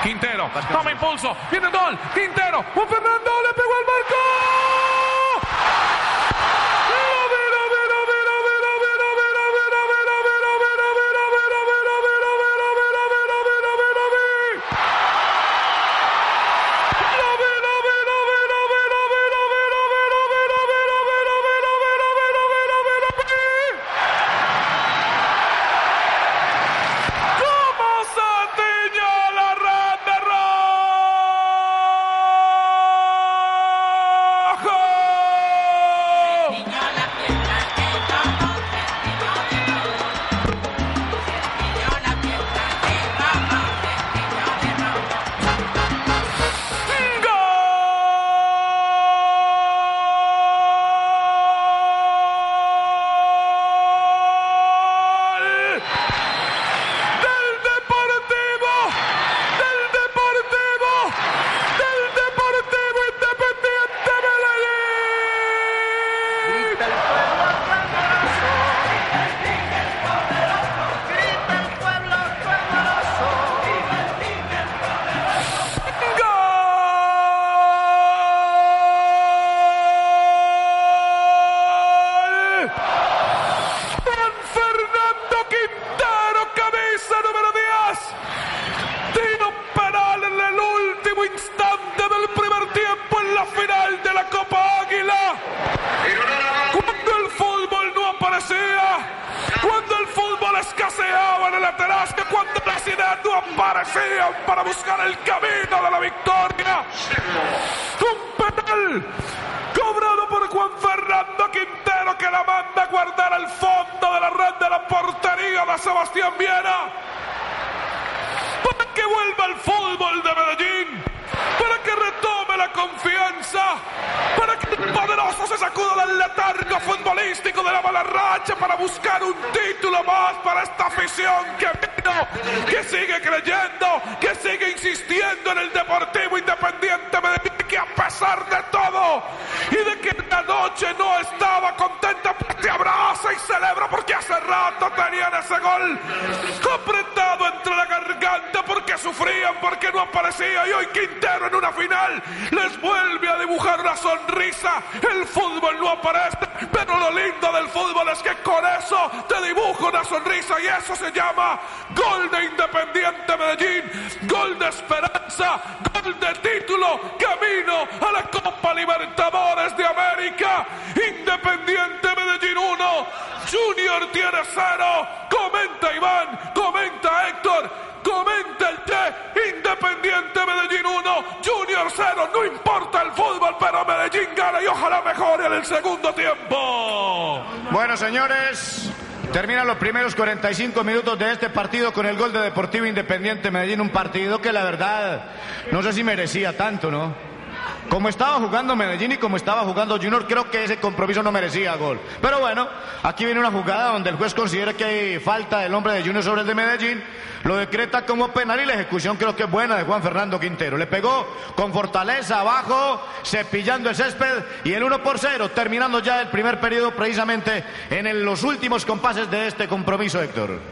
Quintero, toma impulso, viene el gol, Quintero, Juan Fernando le pegó al marco. Último instante del primer tiempo en la final de la Copa Águila. Cuando el fútbol no aparecía, cuando el fútbol escaseaba en el Aterasca, cuando las ideas no aparecían para buscar el camino de la victoria. Un penal cobrado por Juan Fernando Quintero que la manda a guardar al fondo de la red de la portería de Sebastián Viera. Para que vuelva el fútbol de Medellín. Para que retome la confianza. Para que el sacuda del letargo futbolístico de la mala racha para buscar un título más para esta afición que vino, que sigue creyendo, que sigue insistiendo en el Deportivo Independiente Medellín, que a pesar de todo y de que la noche no estaba contenta, pues te abraza y celebra porque hace rato tenían ese gol apretado entre la garganta sufrían, porque no aparecía y hoy Quintero en una final les vuelve a dibujar una sonrisa. El fútbol no aparece, pero lo lindo del fútbol es que con eso te dibuja una sonrisa y eso se llama gol de Independiente Medellín, gol de esperanza, gol de título, camino a la Copa Libertadores de América. Independiente Medellín 1, Junior tiene 0. Comenta Iván, comenta Héctor, comenta el Che. Independiente Medellín 1, Junior 0. No importa el fútbol, pero Medellín gana y ojalá mejore en el segundo tiempo. Bueno, señores, terminan los primeros 45 minutos de este partido con el gol de Deportivo Independiente Medellín. Un partido que la verdad no sé si merecía tanto, ¿no? Como estaba jugando Medellín y como estaba jugando Junior, creo que ese compromiso no merecía gol. Pero bueno, aquí viene una jugada donde el juez considera que hay falta del hombre de Junior sobre el de Medellín, lo decreta como penal y la ejecución creo que es buena de Juan Fernando Quintero. Le pegó con fortaleza abajo, cepillando el césped y el 1 por 0, terminando ya el primer periodo precisamente en los últimos compases de este compromiso, Héctor.